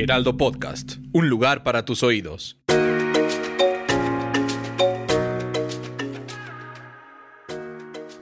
Heraldo Podcast, un lugar para tus oídos.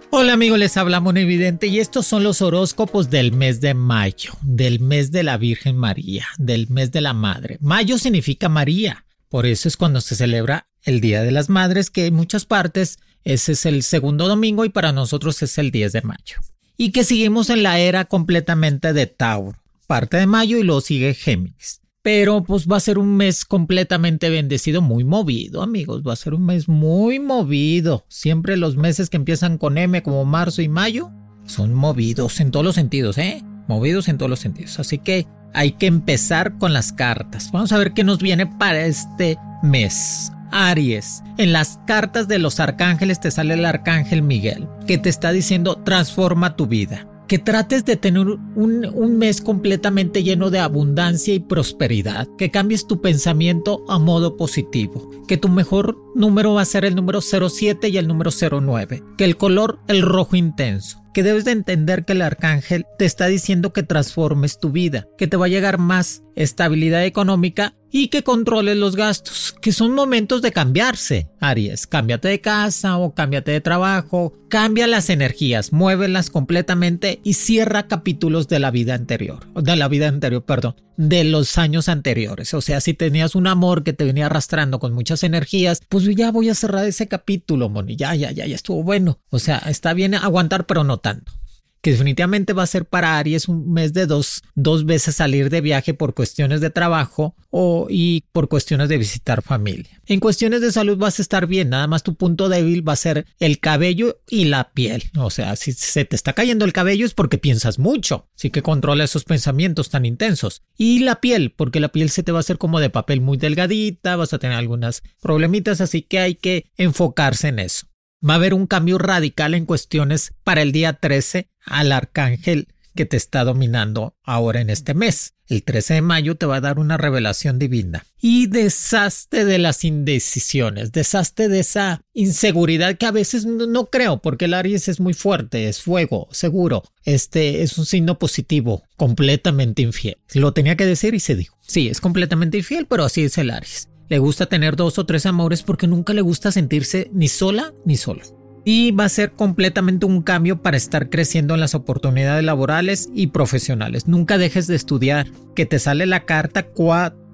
Hola amigos, les habla Evidente y estos son los horóscopos del mes de mayo, del mes de la Virgen María, del mes de la Madre. Mayo significa María, por eso es cuando se celebra el Día de las Madres, que en muchas partes ese es el segundo domingo y para nosotros es el 10 de mayo. Y que seguimos en la era completamente de Tauro, parte de mayo y luego sigue Géminis. Pero pues va a ser un mes completamente bendecido, muy movido, amigos. Va a ser un mes muy movido. Siempre los meses que empiezan con M como marzo y mayo son movidos en todos los sentidos, ¿eh? Movidos en todos los sentidos. Así que hay que empezar con las cartas. Vamos a ver qué nos viene para este mes. Aries, en las cartas de los arcángeles te sale el arcángel Miguel, que te está diciendo transforma tu vida que trates de tener un, mes completamente lleno de abundancia y prosperidad, que cambies tu pensamiento a modo positivo, que tu mejor número va a ser el número 07 y el número 09, que el color el rojo intenso, que debes de entender que el arcángel te está diciendo que transformes tu vida, que te va a llegar más estabilidad económica y que controles los gastos, que son momentos de cambiarse. Aries, cámbiate de casa o cámbiate de trabajo, cambia las energías, muévelas completamente y cierra capítulos de la vida anterior, de la vida anterior, perdón, de los años anteriores. O sea, si tenías un amor que te venía arrastrando con muchas energías, pues ya voy a cerrar ese capítulo, Moni, ya, ya, ya, ya estuvo bueno. O sea, está bien aguantar, pero no que definitivamente va a ser para Aries un mes de dos, dos veces salir de viaje por cuestiones de trabajo o, y por cuestiones de visitar familia. En cuestiones de salud vas a estar bien, nada más tu punto débil va a ser el cabello y la piel. O sea, si se te está cayendo el cabello es porque piensas mucho, así que controla esos pensamientos tan intensos. Y la piel, porque la piel se te va a hacer como de papel muy delgadita, vas a tener algunas problemitas, así que hay que enfocarse en eso. Va a haber un cambio radical en cuestiones para el día 13 al arcángel que te está dominando ahora en este mes. El 13 de mayo te va a dar una revelación divina. Y deshazte de las indecisiones, deshazte de esa inseguridad que a veces no, creo, porque el Aries es muy fuerte, es fuego, seguro. Este es un signo positivo, completamente infiel. Lo tenía que decir y se dijo. Sí, es completamente infiel, pero así es el Aries. Le gusta tener dos o tres amores porque nunca le gusta sentirse ni sola ni solo. Y va a ser completamente un cambio para estar creciendo en las oportunidades laborales y profesionales. Nunca dejes de estudiar. Que te sale la carta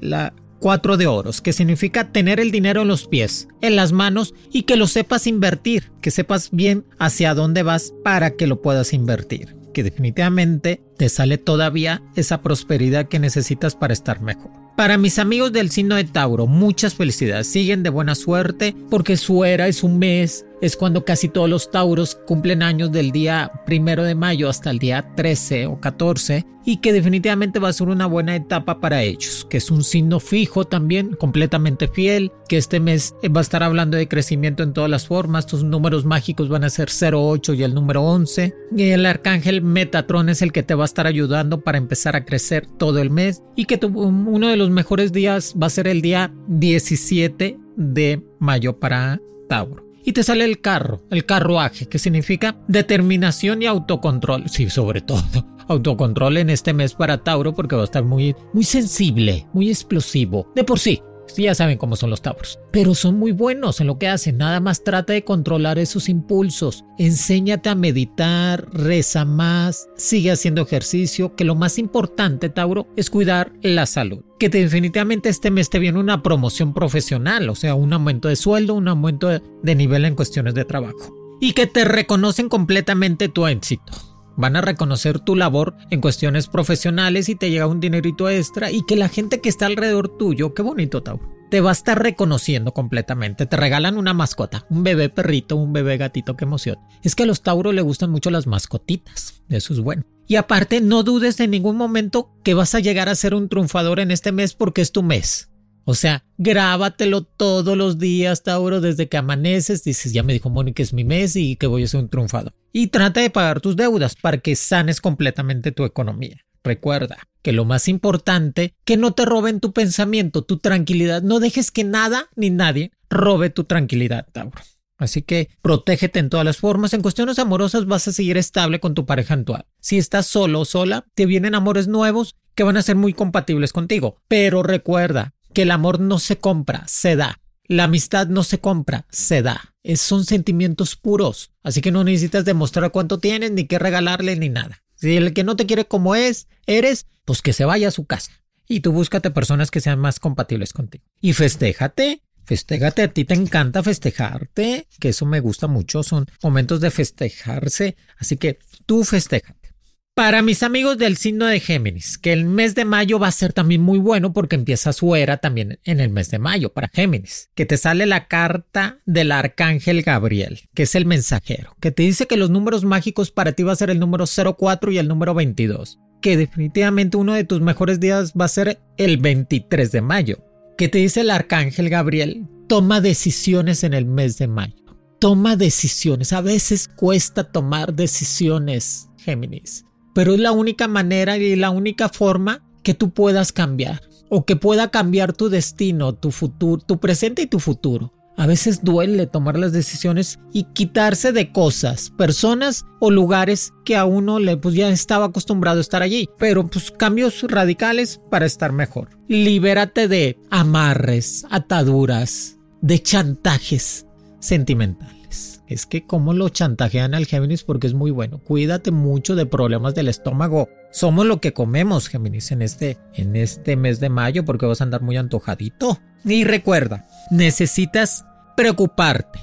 la cuatro de oros, que significa tener el dinero en los pies, en las manos y que lo sepas invertir, que sepas bien hacia dónde vas para que lo puedas invertir. Que definitivamente te sale todavía esa prosperidad que necesitas para estar mejor. Para mis amigos del signo de Tauro, muchas felicidades. Siguen de buena suerte porque su era es un mes es cuando casi todos los tauros cumplen años del día primero de mayo hasta el día 13 o 14 y que definitivamente va a ser una buena etapa para ellos, que es un signo fijo también, completamente fiel, que este mes va a estar hablando de crecimiento en todas las formas, tus números mágicos van a ser 08 y el número 11, y el arcángel Metatron es el que te va a estar ayudando para empezar a crecer todo el mes y que uno de los mejores días va a ser el día 17 de mayo para Tauro y te sale el carro, el carruaje, que significa determinación y autocontrol. Sí, sobre todo autocontrol en este mes para Tauro porque va a estar muy, muy sensible, muy explosivo. De por sí, ya saben cómo son los Tauros. Pero son muy buenos en lo que hacen. Nada más trata de controlar esos impulsos. Enséñate a meditar, reza más, sigue haciendo ejercicio, que lo más importante, Tauro, es cuidar la salud. Que definitivamente este mes te viene una promoción profesional, o sea, un aumento de sueldo, un aumento de nivel en cuestiones de trabajo. Y que te reconocen completamente tu éxito. Van a reconocer tu labor en cuestiones profesionales y te llega un dinerito extra y que la gente que está alrededor tuyo, qué bonito Tauro, te va a estar reconociendo completamente. Te regalan una mascota, un bebé perrito, un bebé gatito, qué emoción. Es que a los Tauros le gustan mucho las mascotitas, eso es bueno. Y aparte, no dudes en ningún momento que vas a llegar a ser un triunfador en este mes porque es tu mes. O sea, grábatelo todos los días, Tauro, desde que amaneces, dices, ya me dijo Mónica es mi mes y que voy a ser un triunfador. Y trata de pagar tus deudas para que sanes completamente tu economía. Recuerda que lo más importante, que no te roben tu pensamiento, tu tranquilidad. No dejes que nada ni nadie robe tu tranquilidad, Tauro. Así que protégete en todas las formas. En cuestiones amorosas vas a seguir estable con tu pareja actual. Si estás solo o sola, te vienen amores nuevos que van a ser muy compatibles contigo. Pero recuerda, que el amor no se compra, se da. La amistad no se compra, se da. Es, son sentimientos puros. Así que no necesitas demostrar cuánto tienes, ni qué regalarle, ni nada. Si el que no te quiere como es, eres, pues que se vaya a su casa. Y tú búscate personas que sean más compatibles contigo. Y festéjate. Festéjate, a ti te encanta festejarte, que eso me gusta mucho, son momentos de festejarse, así que tú festeja. Para mis amigos del signo de Géminis, que el mes de mayo va a ser también muy bueno porque empieza su era también en el mes de mayo para Géminis, que te sale la carta del arcángel Gabriel, que es el mensajero, que te dice que los números mágicos para ti va a ser el número 04 y el número 22, que definitivamente uno de tus mejores días va a ser el 23 de mayo, que te dice el arcángel Gabriel, toma decisiones en el mes de mayo. Toma decisiones. A veces cuesta tomar decisiones, Géminis pero es la única manera y la única forma que tú puedas cambiar o que pueda cambiar tu destino, tu futuro, tu presente y tu futuro. A veces duele tomar las decisiones y quitarse de cosas, personas o lugares que a uno le pues ya estaba acostumbrado a estar allí, pero pues cambios radicales para estar mejor. Libérate de amarres, ataduras, de chantajes es que cómo lo chantajean al Géminis porque es muy bueno. Cuídate mucho de problemas del estómago. Somos lo que comemos, Géminis, en este, en este mes de mayo porque vas a andar muy antojadito. Y recuerda, necesitas preocuparte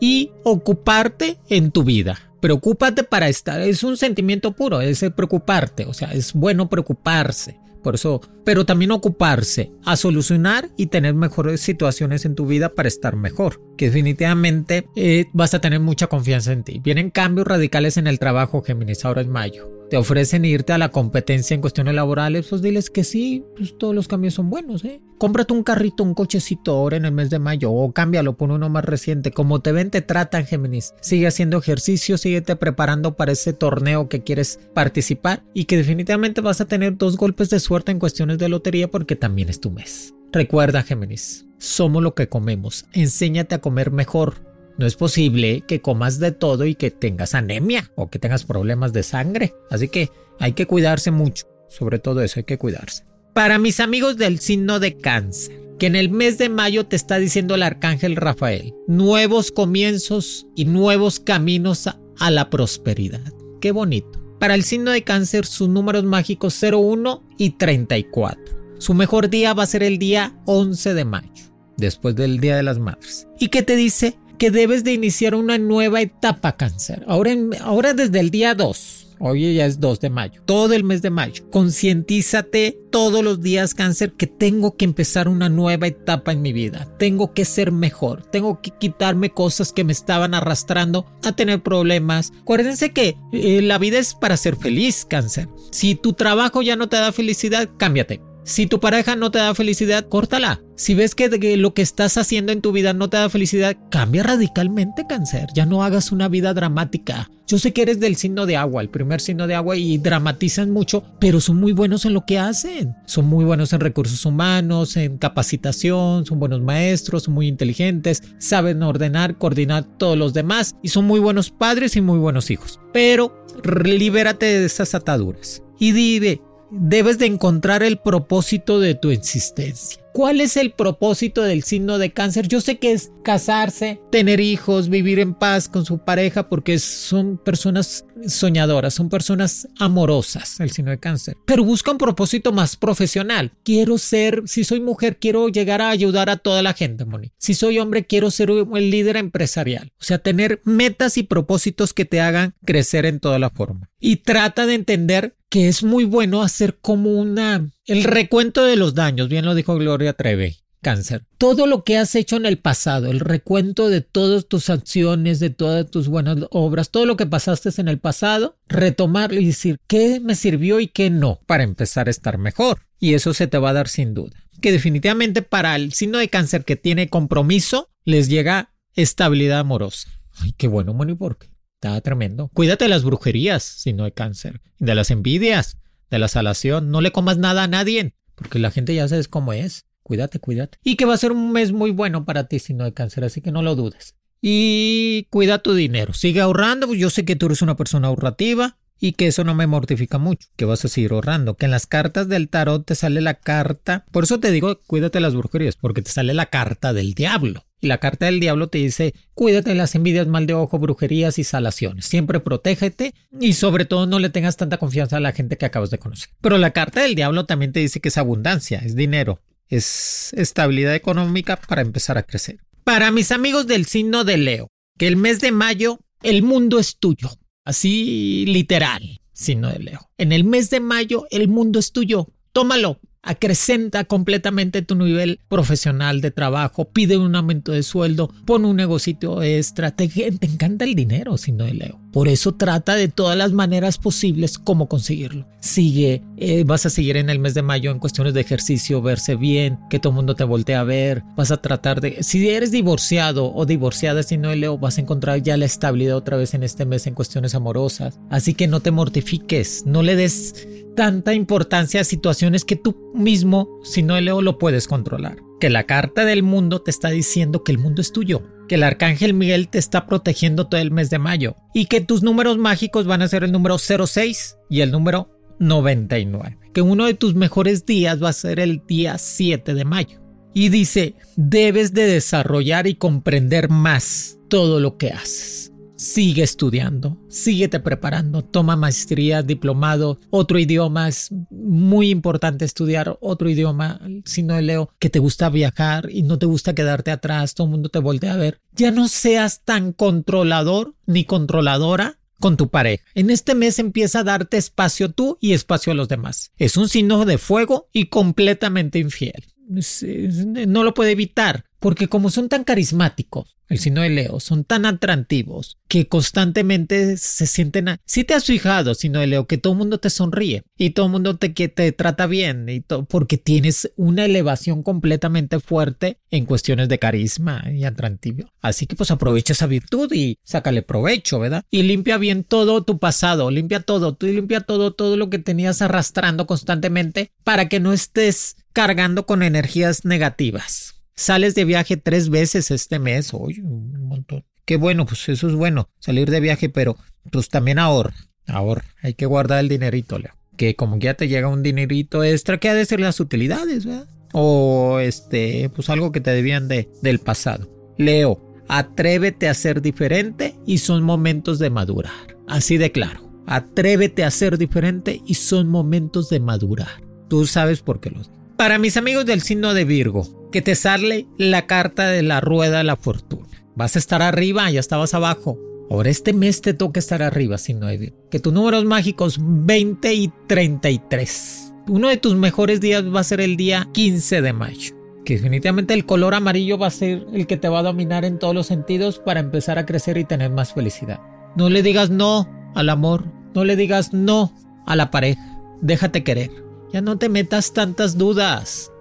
y ocuparte en tu vida. Preocúpate para estar, es un sentimiento puro, es preocuparte, o sea, es bueno preocuparse. Por eso, pero también ocuparse a solucionar y tener mejores situaciones en tu vida para estar mejor. Que definitivamente eh, vas a tener mucha confianza en ti. Vienen cambios radicales en el trabajo, Géminis, ahora en mayo te ofrecen irte a la competencia en cuestiones laborales, pues diles que sí, pues todos los cambios son buenos, ¿eh? Cómprate un carrito, un cochecito ahora en el mes de mayo o cámbialo por uno más reciente. Como te ven, te tratan, Géminis. Sigue haciendo ejercicio, síguete preparando para ese torneo que quieres participar y que definitivamente vas a tener dos golpes de suerte en cuestiones de lotería porque también es tu mes. Recuerda, Géminis, somos lo que comemos. Enséñate a comer mejor no es posible que comas de todo y que tengas anemia o que tengas problemas de sangre. Así que hay que cuidarse mucho. Sobre todo eso hay que cuidarse. Para mis amigos del signo de cáncer, que en el mes de mayo te está diciendo el arcángel Rafael, nuevos comienzos y nuevos caminos a, la prosperidad. Qué bonito. Para el signo de cáncer, sus números mágicos 01 y 34. Su mejor día va a ser el día 11 de mayo, después del Día de las Madres. ¿Y qué te dice? Que debes de iniciar una nueva etapa cáncer. Ahora, ahora desde el día 2. Hoy ya es 2 de mayo, todo el mes de mayo. Concientízate todos los días, cáncer, que tengo que empezar una nueva etapa en mi vida. Tengo que ser mejor. Tengo que quitarme cosas que me estaban arrastrando a tener problemas. Acuérdense que eh, la vida es para ser feliz, cáncer. Si tu trabajo ya no te da felicidad, cámbiate. Si tu pareja no te da felicidad, córtala. Si ves que, lo que estás haciendo en tu vida no te da felicidad, cambia radicalmente cáncer. Ya no hagas una vida dramática. Yo sé que eres del signo de agua, el primer signo de agua, y dramatizan mucho, pero son muy buenos en lo que hacen. Son muy buenos en recursos humanos, en capacitación, son buenos maestros, son muy inteligentes, saben ordenar, coordinar todos los demás y son muy buenos padres y muy buenos hijos. Pero libérate de esas ataduras y vive debes de encontrar el propósito de tu existencia. ¿Cuál es el propósito del signo de cáncer? Yo sé que es casarse, tener hijos, vivir en paz con su pareja, porque son personas soñadoras, son personas amorosas, el signo de cáncer. Pero busca un propósito más profesional. Quiero ser, si soy mujer, quiero llegar a ayudar a toda la gente, Moni. Si soy hombre, quiero ser el líder empresarial. O sea, tener metas y propósitos que te hagan crecer en toda la forma. Y trata de entender que es muy bueno hacer como una el recuento de los daños, bien lo dijo Gloria Trevi, cáncer. Todo lo que has hecho en el pasado, el recuento de todas tus acciones, de todas tus buenas obras, todo lo que pasaste en el pasado, retomarlo y decir qué me sirvió y qué no para empezar a estar mejor. Y eso se te va a dar sin duda. Que definitivamente para el signo de cáncer que tiene compromiso, les llega estabilidad amorosa. Ay, qué bueno, Moni, porque está tremendo. Cuídate de las brujerías, signo de cáncer, de las envidias, de la salación. No le comas nada a nadie, porque la gente ya sabes cómo es. Cuídate, cuídate. Y que va a ser un mes muy bueno para ti si no hay cáncer, así que no lo dudes. Y cuida tu dinero. Sigue ahorrando, pues yo sé que tú eres una persona ahorrativa y que eso no me mortifica mucho, que vas a seguir ahorrando, que en las cartas del tarot te sale la carta, por eso te digo, cuídate las brujerías, porque te sale la carta del diablo. Y la carta del diablo te dice, cuídate de las envidias, mal de ojo, brujerías y salaciones. Siempre protégete y sobre todo no le tengas tanta confianza a la gente que acabas de conocer. Pero la carta del diablo también te dice que es abundancia, es dinero es estabilidad económica para empezar a crecer. Para mis amigos del signo de Leo, que el mes de mayo el mundo es tuyo, así literal, signo de Leo. En el mes de mayo el mundo es tuyo, tómalo, acrecenta completamente tu nivel profesional de trabajo, pide un aumento de sueldo, pon un negocio extra, te, encanta el dinero, signo de Leo. Por eso trata de todas las maneras posibles cómo conseguirlo. Sigue, eh, vas a seguir en el mes de mayo en cuestiones de ejercicio, verse bien, que todo el mundo te voltee a ver, vas a tratar de, si eres divorciado o divorciada, signo de Leo, vas a encontrar ya la estabilidad otra vez en este mes en cuestiones amorosas. Así que no te mortifiques, no le des tanta importancia a situaciones que tú mismo, si no Leo, lo puedes controlar. Que la carta del mundo te está diciendo que el mundo es tuyo, que el arcángel Miguel te está protegiendo todo el mes de mayo y que tus números mágicos van a ser el número 06 y el número 99. Que uno de tus mejores días va a ser el día 7 de mayo. Y dice, debes de desarrollar y comprender más todo lo que haces sigue estudiando, síguete preparando, toma maestría, diplomado, otro idioma, es muy importante estudiar otro idioma, si no leo, que te gusta viajar y no te gusta quedarte atrás, todo el mundo te voltea a ver. Ya no seas tan controlador ni controladora con tu pareja. En este mes empieza a darte espacio tú y espacio a los demás. Es un signo de fuego y completamente infiel. No lo puede evitar, porque como son tan carismáticos, el signo de Leo, son tan atractivos que constantemente se sienten... Si te has fijado, signo de Leo, que todo el mundo te sonríe y todo el mundo te, que te trata bien y porque tienes una elevación completamente fuerte en cuestiones de carisma y atractivo. Así que pues aprovecha esa virtud y sácale provecho, ¿verdad? Y limpia bien todo tu pasado, limpia todo, tú limpia todo, todo lo que tenías arrastrando constantemente para que no estés cargando con energías negativas. Sales de viaje tres veces este mes, hoy un montón. Qué bueno, pues eso es bueno, salir de viaje, pero pues también ahorra, ahorra. Hay que guardar el dinerito, Leo. Que como ya te llega un dinerito extra, que ha de ser las utilidades, ¿verdad? O este, pues algo que te debían de, del pasado. Leo, atrévete a ser diferente y son momentos de madurar. Así de claro. Atrévete a ser diferente y son momentos de madurar. Tú sabes por qué lo digo. Para mis amigos del signo de Virgo, que te sale la carta de la rueda de la fortuna. Vas a estar arriba, ya estabas abajo. Ahora este mes te toca estar arriba, signo de Virgo. Que tus números mágicos 20 y 33. Uno de tus mejores días va a ser el día 15 de mayo. Que definitivamente el color amarillo va a ser el que te va a dominar en todos los sentidos para empezar a crecer y tener más felicidad. No le digas no al amor, no le digas no a la pareja. Déjate querer. Ya no te metas tantas dudas.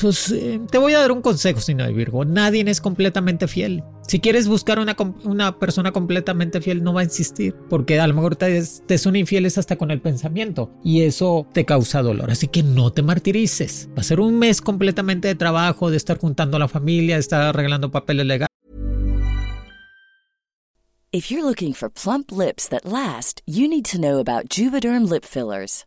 Pues eh, te voy a dar un consejo, señor de Virgo. Nadie es completamente fiel. Si quieres buscar una, una, persona completamente fiel, no va a insistir, porque a lo mejor te, te, son infieles hasta con el pensamiento y eso te causa dolor. Así que no te martirices. Va a ser un mes completamente de trabajo, de estar juntando a la familia, de estar arreglando papeles legales. If you're looking for plump lips that last, you need to know about Juvederm lip fillers.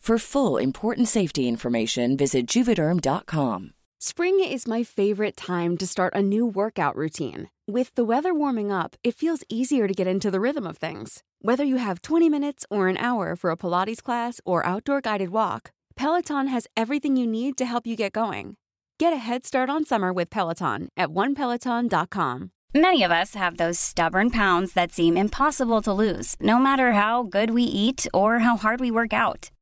For full important safety information, visit juvederm.com. Spring is my favorite time to start a new workout routine. With the weather warming up, it feels easier to get into the rhythm of things. Whether you have 20 minutes or an hour for a Pilates class or outdoor guided walk, Peloton has everything you need to help you get going. Get a head start on summer with Peloton at onepeloton.com. Many of us have those stubborn pounds that seem impossible to lose, no matter how good we eat or how hard we work out.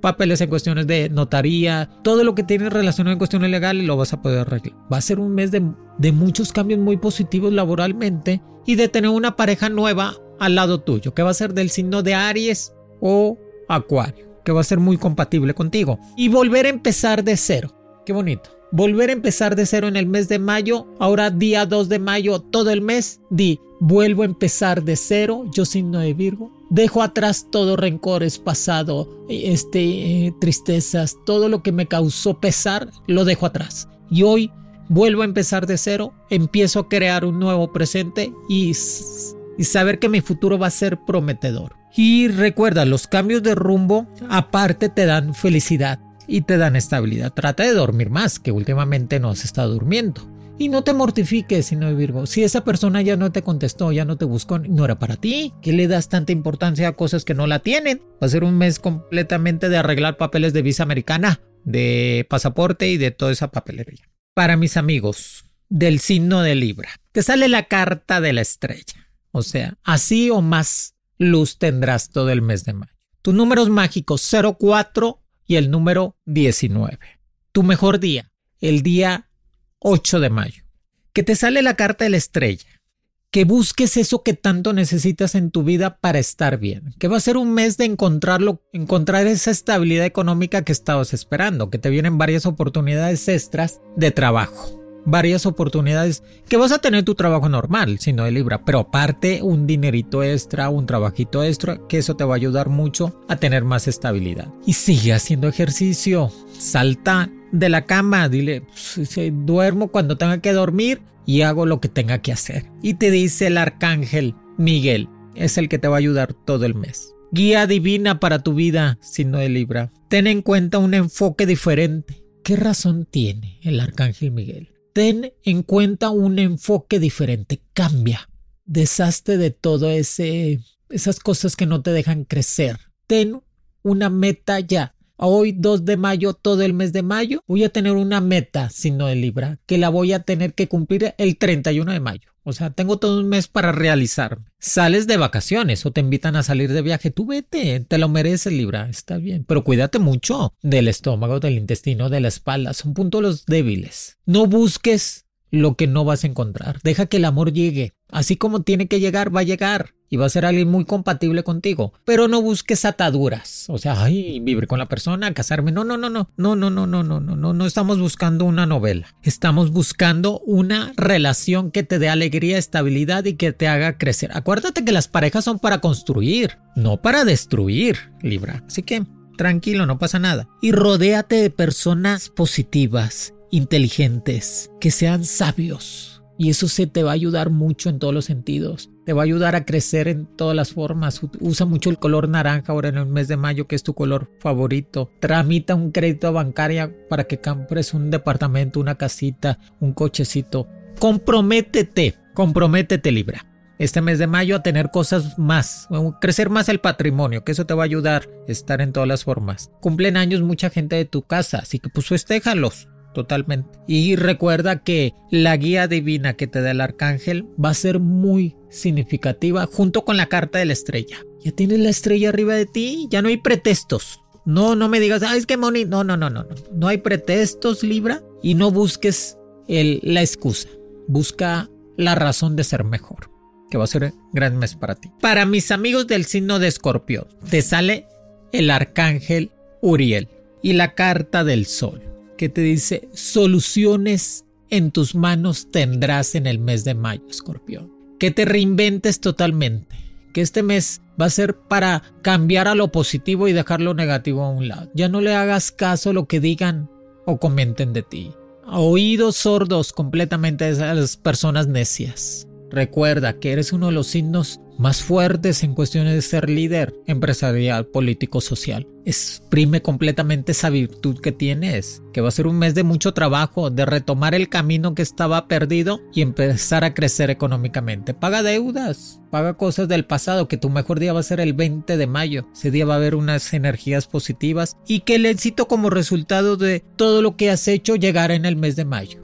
Papeles en cuestiones de notaría, todo lo que tiene relación en cuestiones legales lo vas a poder arreglar. Va a ser un mes de, de muchos cambios muy positivos laboralmente y de tener una pareja nueva al lado tuyo, que va a ser del signo de Aries o Acuario, que va a ser muy compatible contigo. Y volver a empezar de cero. Qué bonito volver a empezar de cero en el mes de mayo, ahora día 2 de mayo, todo el mes, di, vuelvo a empezar de cero, yo signo de Virgo, dejo atrás todo rencores pasado, este, eh, tristezas, todo lo que me causó pesar, lo dejo atrás. Y hoy vuelvo a empezar de cero, empiezo a crear un nuevo presente y, y saber que mi futuro va a ser prometedor. Y recuerda, los cambios de rumbo aparte te dan felicidad y te dan estabilidad. Trata de dormir más, que últimamente no has estado durmiendo. Y no te mortifiques, sino Virgo. Si esa persona ya no te contestó, ya no te buscó, no era para ti. ¿Qué le das tanta importancia a cosas que no la tienen? Va a ser un mes completamente de arreglar papeles de visa americana, de pasaporte y de toda esa papelería. Para mis amigos del signo de Libra, te sale la carta de la estrella. O sea, así o más luz tendrás todo el mes de mayo. Tus números mágicos 04 y el número 19. Tu mejor día, el día 8 de mayo. Que te sale la carta de la estrella. Que busques eso que tanto necesitas en tu vida para estar bien. Que va a ser un mes de encontrarlo, encontrar esa estabilidad económica que estabas esperando. Que te vienen varias oportunidades extras de trabajo varias oportunidades que vas a tener tu trabajo normal, sino de Libra, pero aparte un dinerito extra, un trabajito extra, que eso te va a ayudar mucho a tener más estabilidad. Y sigue haciendo ejercicio, salta de la cama, dile, pues, duermo cuando tenga que dormir y hago lo que tenga que hacer. Y te dice el arcángel Miguel, es el que te va a ayudar todo el mes. Guía divina para tu vida, signo de Libra. Ten en cuenta un enfoque diferente. ¿Qué razón tiene el arcángel Miguel? ten en cuenta un enfoque diferente, cambia, deshazte de todo ese esas cosas que no te dejan crecer. Ten una meta ya. Hoy 2 de mayo, todo el mes de mayo, voy a tener una meta, no de Libra, que la voy a tener que cumplir el 31 de mayo. O sea, tengo todo un mes para realizarme. Sales de vacaciones o te invitan a salir de viaje, tú vete, te lo mereces, Libra, está bien. Pero cuídate mucho del estómago, del intestino, de la espalda, son puntos los débiles. No busques lo que no vas a encontrar. Deja que el amor llegue. Así como tiene que llegar, va a llegar y va a ser alguien muy compatible contigo. Pero no busques ataduras. O sea, ay, vivir con la persona, casarme. No, no, no, no. No, no, no, no, no, no, no. No estamos buscando una novela. Estamos buscando una relación que te dé alegría, estabilidad y que te haga crecer. Acuérdate que las parejas son para construir, no para destruir, Libra. Así que tranquilo, no pasa nada. Y rodéate de personas positivas, inteligentes, que sean sabios y eso se te va a ayudar mucho en todos los sentidos. Te va a ayudar a crecer en todas las formas. Usa mucho el color naranja ahora en el mes de mayo, que es tu color favorito. Tramita un crédito bancario para que compres un departamento, una casita, un cochecito. Comprométete, comprométete Libra. Este mes de mayo a tener cosas más, crecer más el patrimonio, que eso te va a ayudar a estar en todas las formas. Cumplen años mucha gente de tu casa, así que pues festéjalos totalmente. Y recuerda que la guía divina que te da el arcángel va a ser muy significativa junto con la carta de la estrella. Ya tienes la estrella arriba de ti, ya no hay pretextos. No, no me digas, ay, es que Moni, no, no, no, no, no. No hay pretextos, Libra, y no busques la excusa. Busca la razón de ser mejor, que va a ser un gran mes para ti. Para mis amigos del signo de Escorpión, te sale el arcángel Uriel y la carta del sol, que te dice soluciones en tus manos tendrás en el mes de mayo, Escorpión. Que te reinventes totalmente. Que este mes va a ser para cambiar a lo positivo y dejar lo negativo a un lado. Ya no le hagas caso a lo que digan o comenten de ti. Oídos sordos completamente a las personas necias. Recuerda que eres uno de los signos más fuertes en cuestiones de ser líder empresarial, político, social. Exprime completamente esa virtud que tienes, que va a ser un mes de mucho trabajo, de retomar el camino que estaba perdido y empezar a crecer económicamente. Paga deudas, paga cosas del pasado, que tu mejor día va a ser el 20 de mayo. Ese día va a haber unas energías positivas y que el éxito como resultado de todo lo que has hecho llegará en el mes de mayo.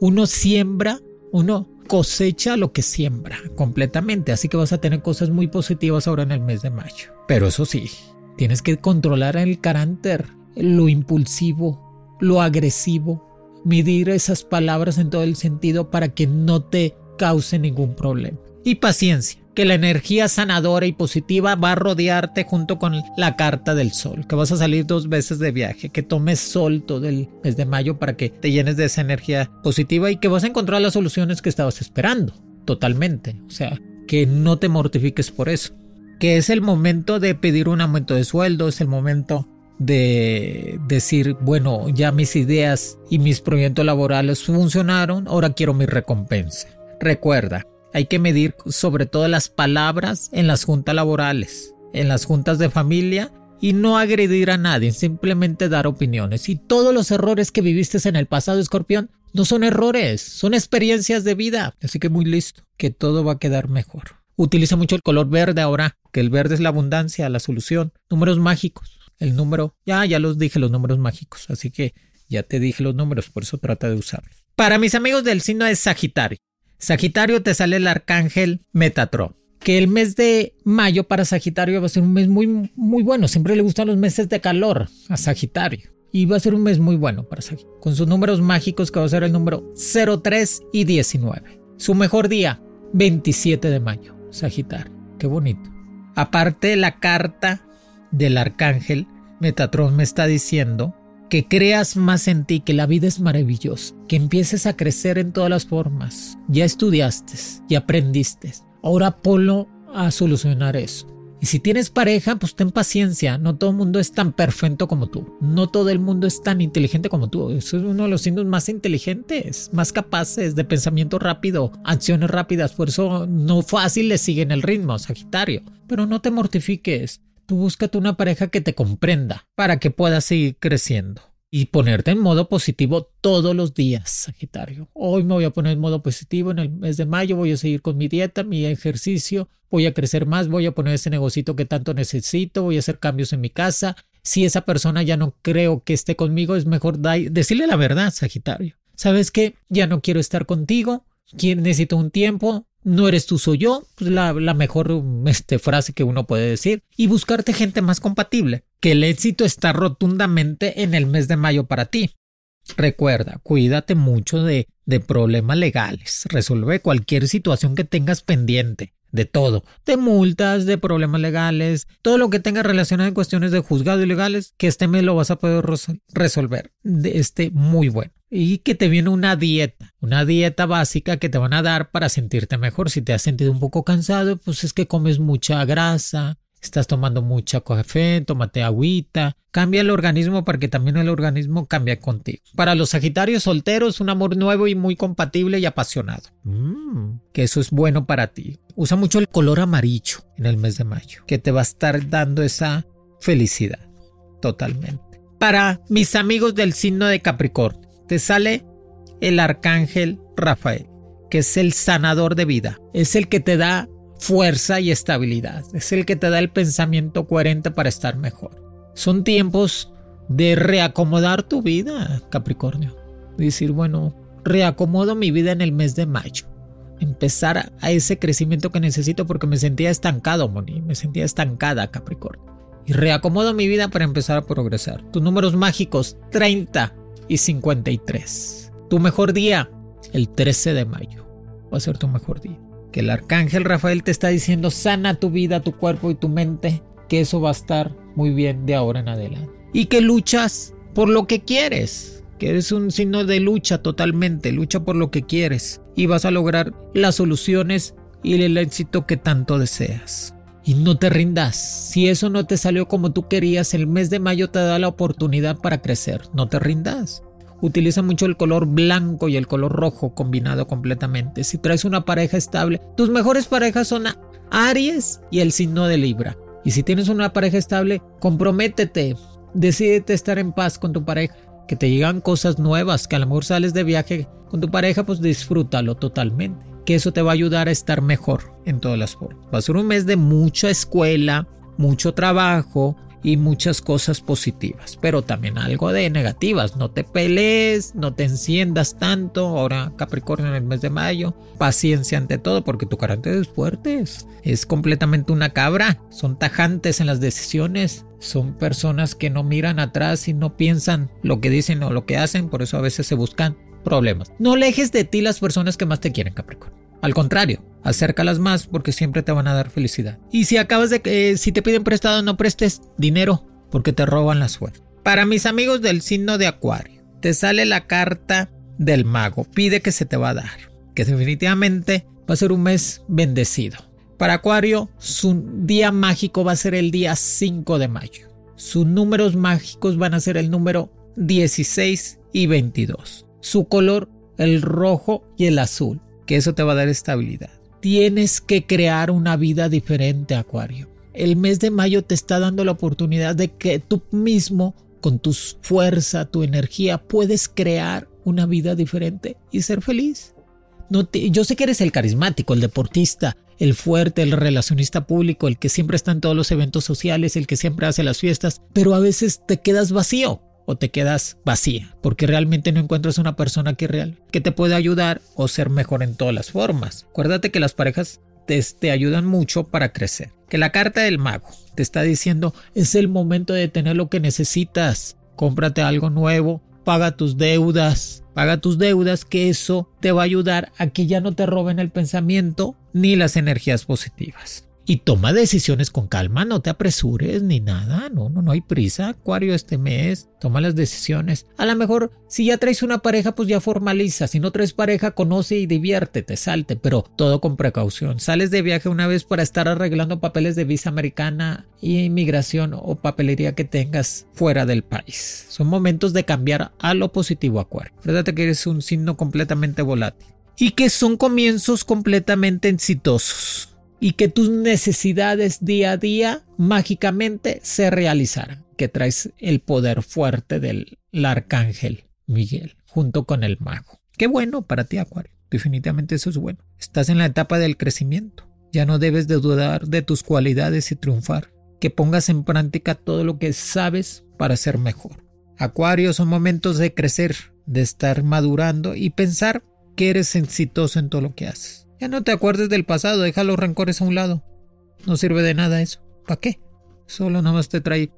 Uno siembra, uno cosecha lo que siembra completamente, así que vas a tener cosas muy positivas ahora en el mes de mayo. Pero eso sí, tienes que controlar el carácter, lo impulsivo, lo agresivo, medir esas palabras en todo el sentido para que no te cause ningún problema. Y paciencia que la energía sanadora y positiva va a rodearte junto con la carta del sol, que vas a salir dos veces de viaje, que tomes sol todo el mes de mayo para que te llenes de esa energía positiva y que vas a encontrar las soluciones que estabas esperando, totalmente. O sea, que no te mortifiques por eso. Que es el momento de pedir un aumento de sueldo, es el momento de decir, bueno, ya mis ideas y mis proyectos laborales funcionaron, ahora quiero mi recompensa. Recuerda, hay que medir sobre todo las palabras en las juntas laborales, en las juntas de familia y no agredir a nadie, simplemente dar opiniones. Y todos los errores que viviste en el pasado, escorpión, no son errores, son experiencias de vida. Así que muy listo, que todo va a quedar mejor. Utiliza mucho el color verde ahora, que el verde es la abundancia, la solución. Números mágicos. El número, ya, ya los dije, los números mágicos. Así que ya te dije los números, por eso trata de usarlos. Para mis amigos del signo de Sagitario, Sagitario te sale el arcángel Metatron. Que el mes de mayo para Sagitario va a ser un mes muy, muy bueno. Siempre le gustan los meses de calor a Sagitario. Y va a ser un mes muy bueno para Sagitario. Con sus números mágicos que va a ser el número 03 y 19. Su mejor día, 27 de mayo. Sagitario. Qué bonito. Aparte, la carta del arcángel Metatron me está diciendo que creas más en ti, que la vida es maravillosa, que empieces a crecer en todas las formas. Ya estudiaste, ya aprendiste. Ahora ponlo a solucionar eso. Y si tienes pareja, pues ten paciencia. No todo el mundo es tan perfecto como tú. No todo el mundo es tan inteligente como tú. Eso es uno de los signos más inteligentes, más capaces de pensamiento rápido, acciones rápidas. Por eso no fácil le siguen el ritmo, Sagitario. Pero no te mortifiques. Tú búscate una pareja que te comprenda para que puedas seguir creciendo y ponerte en modo positivo todos los días, Sagitario. Hoy me voy a poner en modo positivo en el mes de mayo, voy a seguir con mi dieta, mi ejercicio, voy a crecer más, voy a poner ese negocito que tanto necesito, voy a hacer cambios en mi casa. Si esa persona ya no creo que esté conmigo, es mejor decirle la verdad, Sagitario. ¿Sabes qué? Ya no quiero estar contigo, necesito un tiempo, no eres tú, soy yo, pues la, mejor este, frase que uno puede decir, y buscarte gente más compatible, que el éxito está rotundamente en el mes de mayo para ti. Recuerda, cuídate mucho de, de problemas legales, resuelve cualquier situación que tengas pendiente, de todo, de multas, de problemas legales, todo lo que tenga relacionado en cuestiones de juzgado y legales, que este mes lo vas a poder resolver. De este muy bueno y que te viene una dieta, una dieta básica que te van a dar para sentirte mejor. Si te has sentido un poco cansado, pues es que comes mucha grasa, estás tomando mucha café, tómate agüita, cambia el organismo para que también el organismo cambie contigo. Para los Sagitarios solteros, un amor nuevo y muy compatible y apasionado. Mm, que eso es bueno para ti. Usa mucho el color amarillo en el mes de mayo, que te va a estar dando esa felicidad totalmente. Para mis amigos del signo de Capricornio, sale el arcángel Rafael, que es el sanador de vida, es el que te da fuerza y estabilidad, es el que te da el pensamiento coherente para estar mejor. Son tiempos de reacomodar tu vida, Capricornio. Decir, bueno, reacomodo mi vida en el mes de mayo. Empezar a ese crecimiento que necesito porque me sentía estancado, Moni. Me sentía estancada, Capricornio. Y reacomodo mi vida para empezar a progresar. Tus números mágicos, 30 y 53. Tu mejor día, el 13 de mayo. Va a ser tu mejor día. Que el arcángel Rafael te está diciendo, sana tu vida, tu cuerpo y tu mente. Que eso va a estar muy bien de ahora en adelante. Y que luchas por lo que quieres que eres un signo de lucha totalmente, lucha por lo que quieres y vas a lograr las soluciones y el éxito que tanto deseas. Y no te rindas, si eso no te salió como tú querías, el mes de mayo te da la oportunidad para crecer, no te rindas. Utiliza mucho el color blanco y el color rojo combinado completamente. Si traes una pareja estable, tus mejores parejas son Aries y el signo de Libra. Y si tienes una pareja estable, comprométete, decídete estar en paz con tu pareja que te llegan cosas nuevas, que a lo mejor sales de viaje con tu pareja, pues disfrútalo totalmente. Que eso te va a ayudar a estar mejor en todas las formas. Va a ser un mes de mucha escuela, mucho trabajo y muchas cosas positivas, pero también algo de negativas. No te pelees, no te enciendas tanto. Ahora Capricornio en el mes de mayo, paciencia ante todo, porque tu carácter es fuerte, es completamente una cabra. Son tajantes en las decisiones, son personas que no miran atrás y no piensan lo que dicen o lo que hacen, por eso a veces se buscan problemas. No alejes de ti las personas que más te quieren, Capricornio. Al contrario, acércalas más porque siempre te van a dar felicidad. Y si acabas de que si te piden prestado, no prestes dinero porque te roban la suerte. Para mis amigos del signo de Acuario, te sale la carta del mago. Pide que se te va a dar. Que definitivamente va a ser un mes bendecido. Para Acuario, su día mágico va a ser el día 5 de mayo. Sus números mágicos van a ser el número 16 y 22. Su color, el rojo y el azul, que eso te va a dar estabilidad. Tienes que crear una vida diferente, Acuario. El mes de mayo te está dando la oportunidad de que tú mismo, con tu fuerza, tu energía, puedes crear una vida diferente y ser feliz. No yo sé que eres el carismático, el deportista, el fuerte, el relacionista público, el que siempre está en todos los eventos sociales, el que siempre hace las fiestas, pero a veces te quedas vacío o te quedas vacía, porque realmente no encuentras una persona que real que te pueda ayudar o ser mejor en todas las formas. Acuérdate que las parejas te, te, ayudan mucho para crecer. Que la carta del mago te está diciendo es el momento de tener lo que necesitas. Cómprate algo nuevo, paga tus deudas, paga tus deudas, que eso te va a ayudar a que ya no te roben el pensamiento ni las energías positivas y toma decisiones con calma, no te apresures ni nada, no, no, no hay prisa, Acuario este mes, toma las decisiones. A lo mejor si ya traes una pareja, pues ya formaliza, si no traes pareja, conoce y diviértete, salte, pero todo con precaución. Sales de viaje una vez para estar arreglando papeles de visa americana y inmigración o papelería que tengas fuera del país. Son momentos de cambiar a lo positivo, Acuario. Fíjate que eres un signo completamente volátil y que son comienzos completamente exitosos y que tus necesidades día a día mágicamente se realizaran, que traes el poder fuerte del arcángel Miguel junto con el mago. Qué bueno para ti, Acuario. Definitivamente eso es bueno. Estás en la etapa del crecimiento. Ya no debes de dudar de tus cualidades y triunfar. Que pongas en práctica todo lo que sabes para ser mejor. Acuario son momentos de crecer, de estar madurando y pensar que eres exitoso en todo lo que haces. Ya no te acuerdes del pasado, deja los rencores a un lado. No sirve de nada eso. ¿Para qué? Solo nada más te trae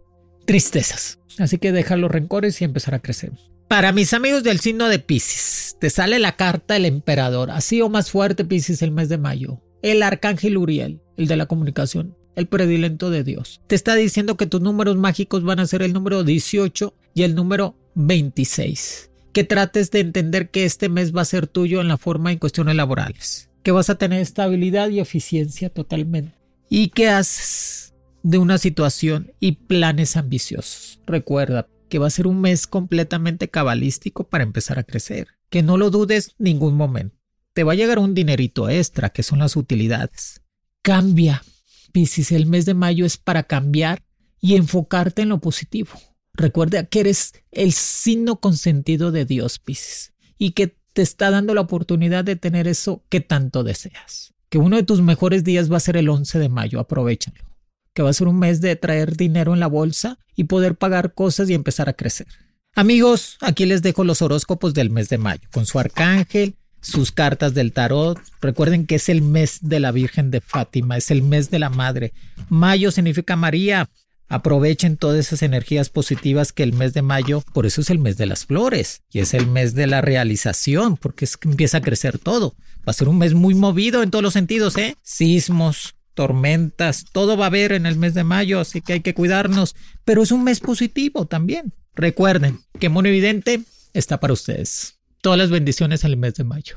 tristezas. Así que deja los rencores y empezar a crecer. Para mis amigos del signo de Pisces, te sale la carta del emperador, así o más fuerte Pisces el mes de mayo. El arcángel Uriel, el de la comunicación, el predilento de Dios. Te está diciendo que tus números mágicos van a ser el número 18 y el número 26. Que trates de entender que este mes va a ser tuyo en la forma en cuestiones laborales que vas a tener estabilidad y eficiencia totalmente. ¿Y qué haces de una situación y planes ambiciosos? Recuerda que va a ser un mes completamente cabalístico para empezar a crecer. Que no lo dudes ningún momento. Te va a llegar un dinerito extra, que son las utilidades. Cambia. Piscis, el mes de mayo es para cambiar y enfocarte en lo positivo. Recuerda que eres el signo consentido de Dios, Piscis, y que te está dando la oportunidad de tener eso que tanto deseas. Que uno de tus mejores días va a ser el 11 de mayo, aprovechalo. Que va a ser un mes de traer dinero en la bolsa y poder pagar cosas y empezar a crecer. Amigos, aquí les dejo los horóscopos del mes de mayo, con su arcángel, sus cartas del tarot. Recuerden que es el mes de la Virgen de Fátima, es el mes de la Madre. Mayo significa María. Aprovechen todas esas energías positivas que el mes de mayo, por eso es el mes de las flores y es el mes de la realización, porque es que empieza a crecer todo. Va a ser un mes muy movido en todos los sentidos, ¿eh? Sismos, tormentas, todo va a haber en el mes de mayo, así que hay que cuidarnos, pero es un mes positivo también. Recuerden que Mono Evidente está para ustedes. Todas las bendiciones en el mes de mayo.